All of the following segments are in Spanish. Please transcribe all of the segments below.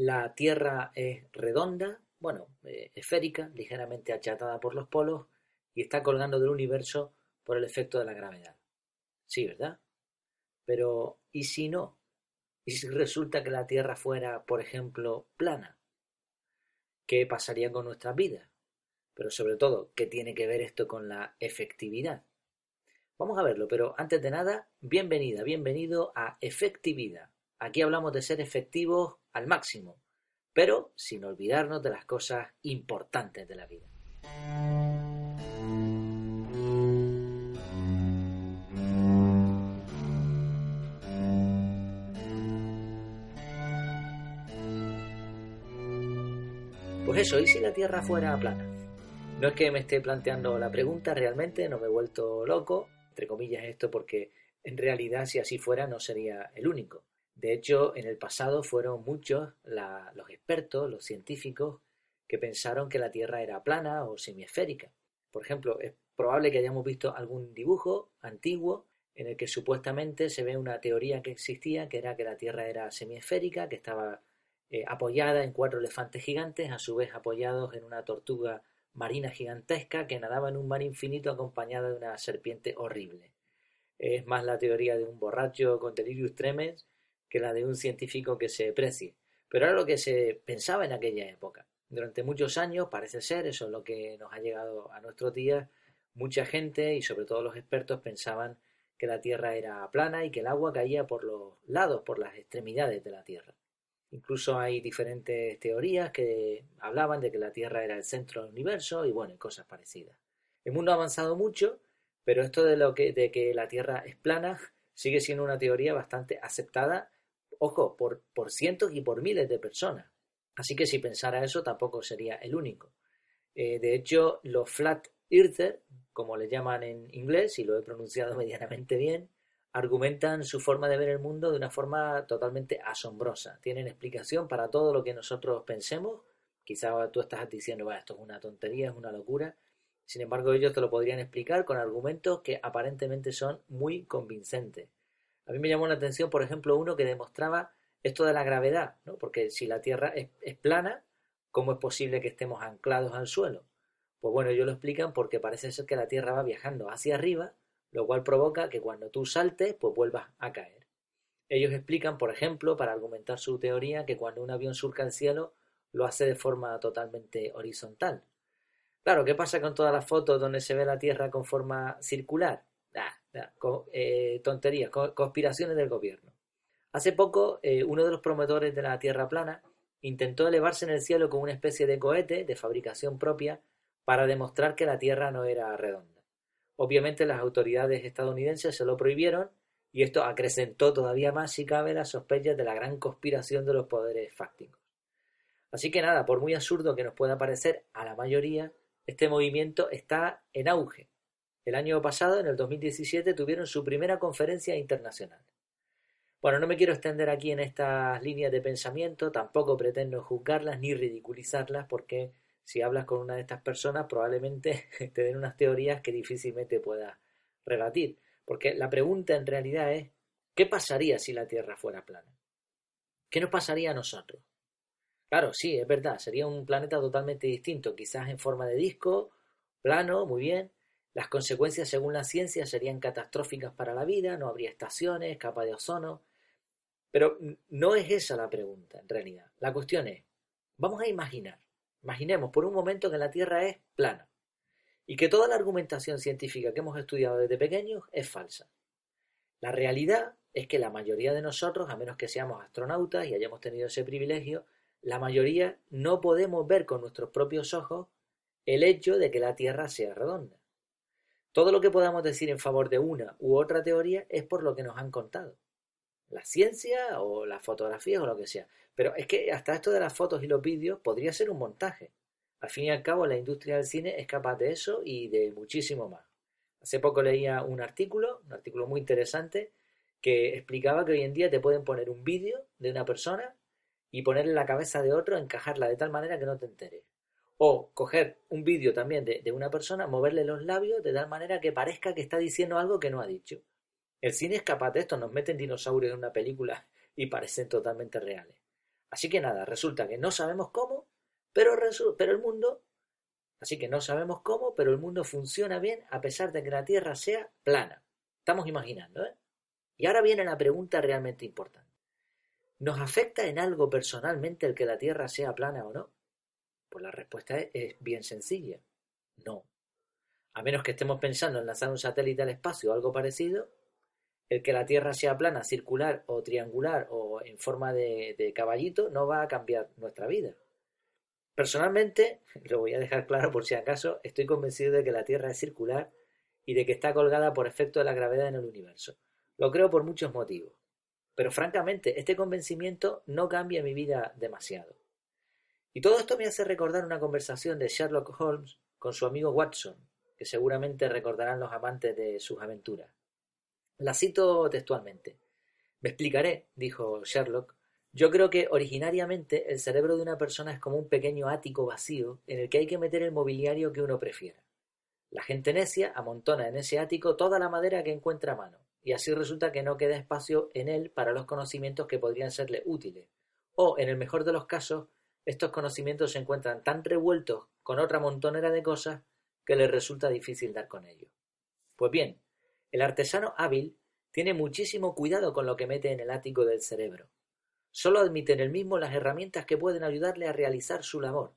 La Tierra es redonda, bueno, eh, esférica, ligeramente achatada por los polos y está colgando del universo por el efecto de la gravedad. Sí, ¿verdad? Pero, ¿y si no? ¿Y si resulta que la Tierra fuera, por ejemplo, plana? ¿Qué pasaría con nuestras vidas? Pero sobre todo, ¿qué tiene que ver esto con la efectividad? Vamos a verlo, pero antes de nada, bienvenida, bienvenido a Efectividad. Aquí hablamos de ser efectivos al máximo, pero sin olvidarnos de las cosas importantes de la vida. Pues eso, ¿y si la Tierra fuera plana? No es que me esté planteando la pregunta realmente, no me he vuelto loco, entre comillas esto porque en realidad si así fuera no sería el único. De hecho, en el pasado fueron muchos los expertos, los científicos, que pensaron que la Tierra era plana o semiesférica. Por ejemplo, es probable que hayamos visto algún dibujo antiguo en el que supuestamente se ve una teoría que existía, que era que la Tierra era semiesférica, que estaba eh, apoyada en cuatro elefantes gigantes, a su vez apoyados en una tortuga marina gigantesca que nadaba en un mar infinito acompañada de una serpiente horrible. Es más la teoría de un borracho con delirius tremens que la de un científico que se precie. Pero era lo que se pensaba en aquella época. Durante muchos años, parece ser, eso es lo que nos ha llegado a nuestros días, mucha gente y sobre todo los expertos pensaban que la Tierra era plana y que el agua caía por los lados, por las extremidades de la Tierra. Incluso hay diferentes teorías que hablaban de que la Tierra era el centro del universo y bueno, cosas parecidas. El mundo ha avanzado mucho, pero esto de, lo que, de que la Tierra es plana sigue siendo una teoría bastante aceptada, ojo, por, por cientos y por miles de personas. Así que si pensara eso tampoco sería el único. Eh, de hecho, los flat earther, como le llaman en inglés, y lo he pronunciado medianamente bien, argumentan su forma de ver el mundo de una forma totalmente asombrosa. Tienen explicación para todo lo que nosotros pensemos. Quizá tú estás diciendo, esto es una tontería, es una locura. Sin embargo, ellos te lo podrían explicar con argumentos que aparentemente son muy convincentes. A mí me llamó la atención, por ejemplo, uno que demostraba esto de la gravedad, ¿no? porque si la Tierra es, plana, ¿cómo es posible que estemos anclados al suelo? Pues bueno, ellos lo explican porque parece ser que la Tierra va viajando hacia arriba lo cual provoca que cuando tú saltes, pues vuelvas a caer. Ellos explican, por ejemplo, para argumentar su teoría, que cuando un avión surca el cielo, lo hace de forma totalmente horizontal. Claro, ¿qué pasa con todas las fotos donde se ve la Tierra con forma circular? Ah, tonterías, conspiraciones del gobierno. Hace poco, eh, uno de los promotores de la Tierra plana intentó elevarse en el cielo con una especie de cohete de fabricación propia para demostrar que la Tierra no era redonda. Obviamente las autoridades estadounidenses se lo prohibieron y esto acrecentó todavía más, si cabe, las sospechas de la gran conspiración de los poderes fácticos. Así que nada, por muy absurdo que nos pueda parecer a la mayoría, este movimiento está en auge. El año pasado, en el 2017, tuvieron su primera conferencia internacional. Bueno, no me quiero extender aquí en estas líneas de pensamiento, tampoco pretendo juzgarlas ni ridiculizarlas porque si hablas con una de estas personas, probablemente te den unas teorías que difícilmente puedas rebatir. Porque la pregunta en realidad es, ¿qué pasaría si la Tierra fuera plana? ¿Qué nos pasaría a nosotros? Claro, sí, es verdad, sería un planeta totalmente distinto, quizás en forma de disco, plano, muy bien. Las consecuencias, según la ciencia, serían catastróficas para la vida, no habría estaciones, capa de ozono. Pero no es esa la pregunta, en realidad. La cuestión es, vamos a imaginar Imaginemos por un momento que la Tierra es plana y que toda la argumentación científica que hemos estudiado desde pequeños es falsa. La realidad es que la mayoría de nosotros, a menos que seamos astronautas y hayamos tenido ese privilegio, la mayoría no podemos ver con nuestros propios ojos el hecho de que la Tierra sea redonda. Todo lo que podamos decir en favor de una u otra teoría es por lo que nos han contado. La ciencia o las fotografías o lo que sea. Pero es que hasta esto de las fotos y los vídeos podría ser un montaje. Al fin y al cabo, la industria del cine es capaz de eso y de muchísimo más. Hace poco leía un artículo, un artículo muy interesante, que explicaba que hoy en día te pueden poner un vídeo de una persona y ponerle la cabeza de otro, encajarla de tal manera que no te enteres. O coger un vídeo también de, de, una persona, moverle los labios de tal manera que parezca que está diciendo algo que no ha dicho. El cine es capaz de esto, nos meten dinosaurios en una película y parecen totalmente reales. Así que nada, resulta que no sabemos cómo, pero, pero el mundo, así que no sabemos cómo, pero el mundo funciona bien a pesar de que la Tierra sea plana. Estamos imaginando, ¿eh? Y ahora viene la pregunta realmente importante. ¿Nos afecta en algo personalmente el que la Tierra sea plana o no? Pues la respuesta es, bien sencilla. No. A menos que estemos pensando en lanzar un satélite al espacio o algo parecido, el que la Tierra sea plana, circular o triangular o en forma de, de, caballito no va a cambiar nuestra vida. Personalmente, lo voy a dejar claro por si acaso, estoy convencido de que la Tierra es circular y de que está colgada por efecto de la gravedad en el universo. Lo creo por muchos motivos. Pero francamente, este convencimiento no cambia mi vida demasiado. Y todo esto me hace recordar una conversación de Sherlock Holmes con su amigo Watson, que seguramente recordarán los amantes de sus aventuras. La cito textualmente. Me explicaré, dijo Sherlock. Yo creo que originariamente el cerebro de una persona es como un pequeño ático vacío en el que hay que meter el mobiliario que uno prefiera. La gente necia amontona en ese ático toda la madera que encuentra a mano, y así resulta que no queda espacio en él para los conocimientos que podrían serle útiles. O, en el mejor de los casos, estos conocimientos se encuentran tan revueltos con otra montonera de cosas que les resulta difícil dar con ellos. Pues bien, el artesano hábil tiene muchísimo cuidado con lo que mete en el ático del cerebro. Solo admite en el mismo las herramientas que pueden ayudarle a realizar su labor,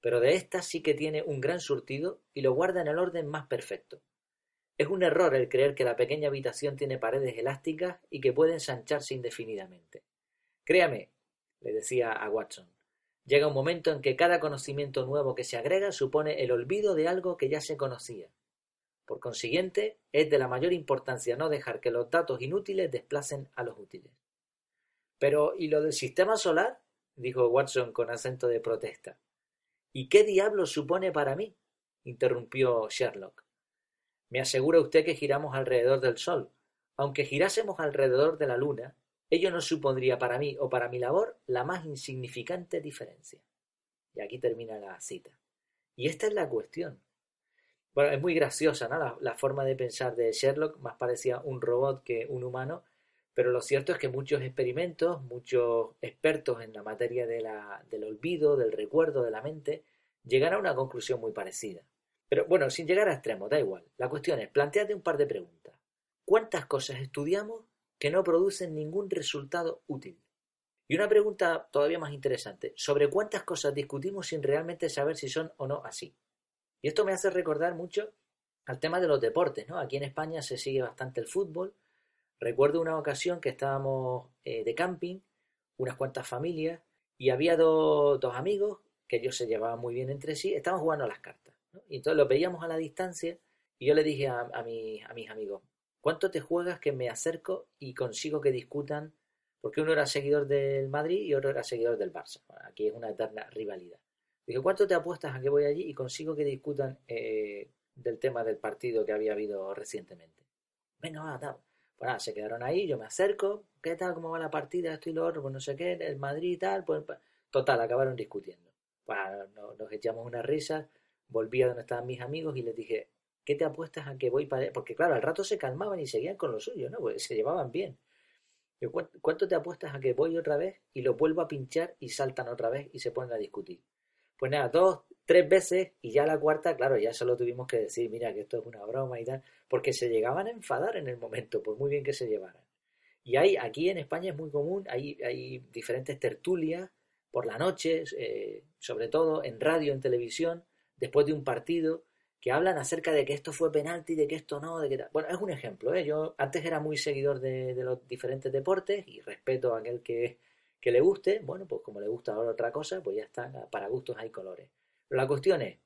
pero de estas sí que tiene un gran surtido y lo guarda en el orden más perfecto. Es un error el creer que la pequeña habitación tiene paredes elásticas y que puede ensancharse indefinidamente. Créame, le decía a Watson, llega un momento en que cada conocimiento nuevo que se agrega supone el olvido de algo que ya se conocía. Por consiguiente, es de la mayor importancia no dejar que los datos inútiles desplacen a los útiles. Pero, ¿y lo del sistema solar? dijo Watson con acento de protesta. ¿Y qué diablos supone para mí? interrumpió Sherlock. Me asegura usted que giramos alrededor del Sol. Aunque girásemos alrededor de la Luna, ello no supondría para mí o para mi labor la más insignificante diferencia. Y aquí termina la cita. Y esta es la cuestión. Bueno, es muy graciosa, ¿no? La, forma de pensar de Sherlock más parecía un robot que un humano, pero lo cierto es que muchos experimentos, muchos expertos en la materia del olvido, del recuerdo, de la mente, llegan a una conclusión muy parecida. Pero bueno, sin llegar a extremos, da igual. La cuestión es, planteate un par de preguntas. ¿Cuántas cosas estudiamos que no producen ningún resultado útil? Y una pregunta todavía más interesante, ¿sobre cuántas cosas discutimos sin realmente saber si son o no así? Y esto me hace recordar mucho al tema de los deportes, ¿no? Aquí en España se sigue bastante el fútbol. Recuerdo una ocasión que estábamos eh, de camping, unas cuantas familias, y había dos, amigos que ellos se llevaban muy bien entre sí, estaban jugando a las cartas. Y entonces los veíamos a la distancia y yo le dije a, a, a mis amigos, ¿cuánto te juegas que me acerco y consigo que discutan? Porque uno era seguidor del Madrid y otro era seguidor del Barça. Aquí es una eterna rivalidad. Dije, ¿cuánto te apuestas a que voy allí y consigo que discutan eh, del tema del partido que había habido recientemente? Venga, va, tal. Pues se quedaron ahí, yo me acerco, ¿qué tal? ¿Cómo va la partida? Esto y lo otro, pues no sé qué, el Madrid y tal. Pues, pues total, acabaron discutiendo. Bueno, nos, echamos una risa, volví a donde estaban mis amigos y les dije, ¿qué te apuestas a que voy para...? Porque claro, al rato se calmaban y seguían con lo suyo, ¿no? Pues se llevaban bien. ¿Cuánto te apuestas a que voy otra vez y lo vuelvo a pinchar y saltan otra vez y se ponen a discutir? Pues nada, dos, tres veces y ya la cuarta, claro, ya solo tuvimos que decir, mira, que esto es una broma y tal, porque se llegaban a enfadar en el momento, por muy bien que se llevaran. Y hay, aquí en España es muy común, hay, hay diferentes tertulias por la noche, eh, sobre todo en radio, en televisión, después de un partido, que hablan acerca de que esto fue penalti, de que esto no, de que Bueno, es un ejemplo, ¿eh? Yo antes era muy seguidor de, de los diferentes deportes y respeto a aquel que que le guste, bueno, pues como le gusta ahora otra cosa, pues ya está, para gustos hay colores. Pero la cuestión es,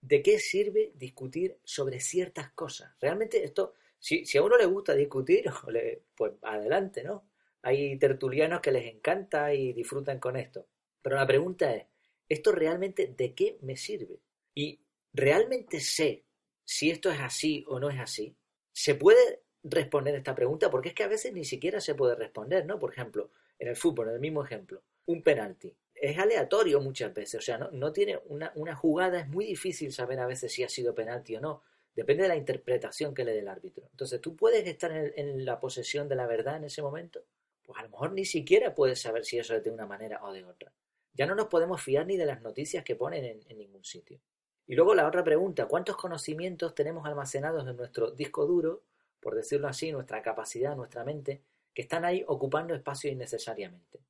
¿de qué sirve discutir sobre ciertas cosas? Realmente esto, si, si a uno le gusta discutir, pues adelante, ¿no? Hay tertulianos que les encanta y disfrutan con esto. Pero la pregunta es, ¿esto realmente de qué me sirve? Y realmente sé si esto es así o no es así. ¿Se puede responder esta pregunta? Porque es que a veces ni siquiera se puede responder, ¿no? Por ejemplo, en el fútbol, en el mismo ejemplo, un penalti. Es aleatorio muchas veces, o sea, no, tiene una, jugada, es muy difícil saber a veces si ha sido penalti o no. Depende de la interpretación que le dé el árbitro. Entonces, ¿tú puedes estar en, la posesión de la verdad en ese momento? pues a lo mejor ni siquiera puedes saber si eso es de una manera o de otra. Ya no nos podemos fiar ni de las noticias que ponen en, en ningún sitio. Y luego la otra pregunta, ¿cuántos conocimientos tenemos almacenados en nuestro disco duro, por decirlo así, nuestra capacidad, nuestra mente, que están ahí ocupando espacio innecesariamente?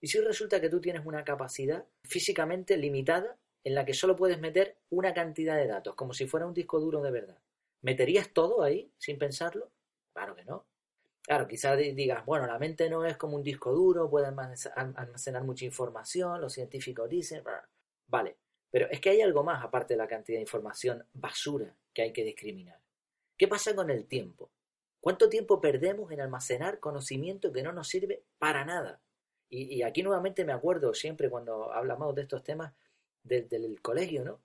Y si resulta que tú tienes una capacidad físicamente limitada en la que solo puedes meter una cantidad de datos, como si fuera un disco duro de verdad, ¿meterías todo ahí sin pensarlo? Claro que no. Claro, quizás digas, bueno, la mente no es como un disco duro, puede almacenar mucha información, los científicos dicen, vale, pero es que hay algo más aparte de la cantidad de información basura que hay que discriminar. ¿Qué pasa con el tiempo? ¿Cuánto tiempo perdemos en almacenar conocimiento que no nos sirve para nada? Y, aquí nuevamente me acuerdo siempre cuando hablamos de estos temas del colegio, ¿no?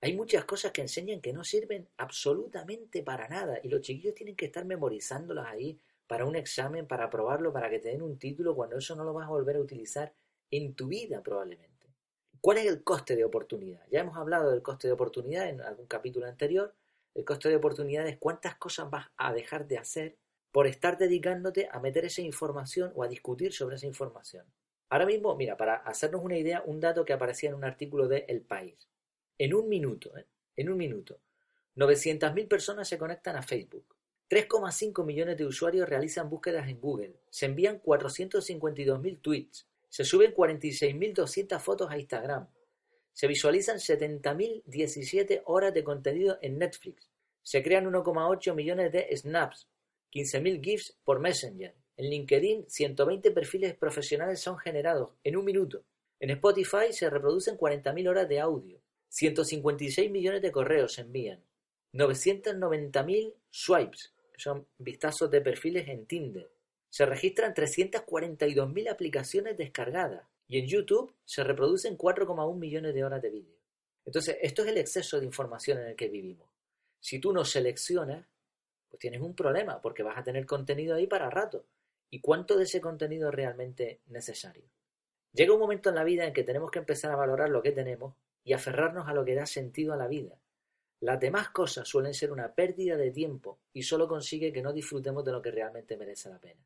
Hay muchas cosas que enseñan que no sirven absolutamente para nada y los chiquillos tienen que estar memorizándolas ahí para un examen, para probarlo, para que te den un título, cuando eso no lo vas a volver a utilizar en tu vida probablemente. ¿Cuál es el coste de oportunidad? Ya hemos hablado del coste de oportunidad en algún capítulo anterior. El coste de oportunidad es cuántas cosas vas a dejar de hacer por estar dedicándote a meter esa información o a discutir sobre esa información. Ahora mismo, mira, para hacernos una idea, un dato que aparecía en un artículo de El País. En un minuto, ¿eh? en un minuto, 900.000 personas se conectan a Facebook. 3,5 millones de usuarios realizan búsquedas en Google, se envían 452.000 tweets, se suben 46.200 fotos a Instagram, se visualizan 70.017 horas de contenido en Netflix, se crean 1,8 millones de snaps, 15.000 GIFs por Messenger. En LinkedIn, 120 perfiles profesionales son generados en un minuto. En Spotify se reproducen 40.000 horas de audio. 156 millones de correos se envían. 990.000 swipes son vistazos de perfiles en Tinder. Se registran 342.000 aplicaciones descargadas y en YouTube se reproducen 4,1 millones de horas de vídeo. Entonces, esto es el exceso de información en el que vivimos. Si tú no seleccionas, pues tienes un problema porque vas a tener contenido ahí para rato. ¿Y cuánto de ese contenido es realmente necesario? Llega un momento en la vida en que tenemos que empezar a valorar lo que tenemos y aferrarnos a lo que da sentido a la vida las demás cosas suelen ser una pérdida de tiempo y solo consigue que no disfrutemos de lo que realmente merece la pena.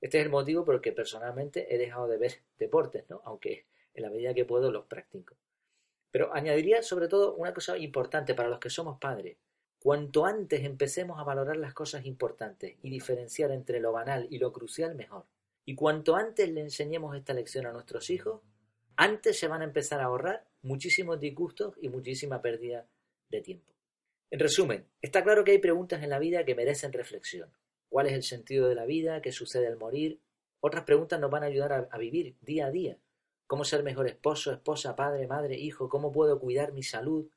Este es el motivo por el que personalmente he dejado de ver deportes, ¿no? aunque en la medida que puedo los practico. Pero añadiría sobre todo una cosa importante para los que somos padres. Cuanto antes empecemos a valorar las cosas importantes y diferenciar entre lo banal y lo crucial, mejor. Y cuanto antes le enseñemos esta lección a nuestros hijos, antes se van a empezar a ahorrar muchísimos disgustos y muchísima pérdida de tiempo. En resumen, está claro que hay preguntas en la vida que merecen reflexión. ¿Cuál es el sentido de la vida? ¿Qué sucede al morir? Otras preguntas nos van a ayudar a, vivir día a día. ¿Cómo ser mejor esposo, esposa, padre, madre, hijo? ¿Cómo puedo cuidar mi salud?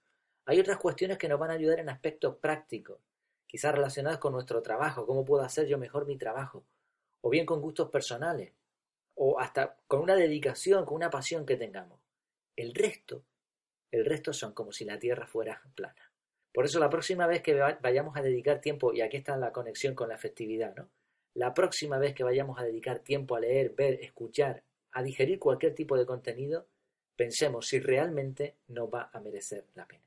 Hay otras cuestiones que nos van a ayudar en aspectos prácticos, quizás relacionadas con nuestro trabajo, cómo puedo hacer yo mejor mi trabajo, o bien con gustos personales, o hasta con una dedicación, con una pasión que tengamos. El resto el resto son como si la Tierra fuera plana. Por eso la próxima vez que vayamos a dedicar tiempo, y aquí está la conexión con la festividad, ¿no? La próxima vez que vayamos a dedicar tiempo a leer, ver, escuchar, a digerir cualquier tipo de contenido, pensemos si realmente nos va a merecer la pena.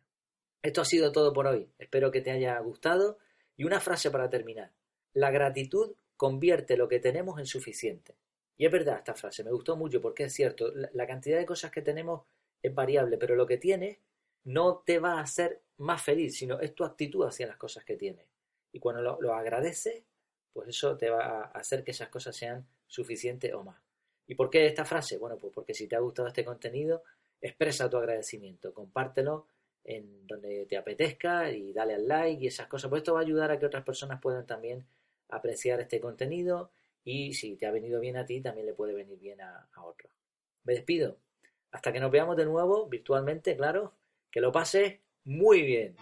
Esto ha sido todo por hoy. Espero que te haya gustado. Y una frase para terminar. La gratitud convierte lo que tenemos en suficiente. Y es verdad esta frase, me gustó mucho porque es cierto, la cantidad de cosas que tenemos es variable, pero lo que tienes no te va a hacer más feliz, sino es tu actitud hacia las cosas que tienes. Y cuando lo, lo agradeces, pues eso te va a hacer que esas cosas sean suficientes o más. ¿Y por qué esta frase? Bueno, pues porque si te ha gustado este contenido, expresa tu agradecimiento, compártelo en donde te apetezca y dale al like y esas cosas. Pues esto va a ayudar a que otras personas puedan también apreciar este contenido y si te ha venido bien a ti, también le puede venir bien a, a otros. Me despido. Hasta que nos veamos de nuevo virtualmente, claro, que lo pase muy bien.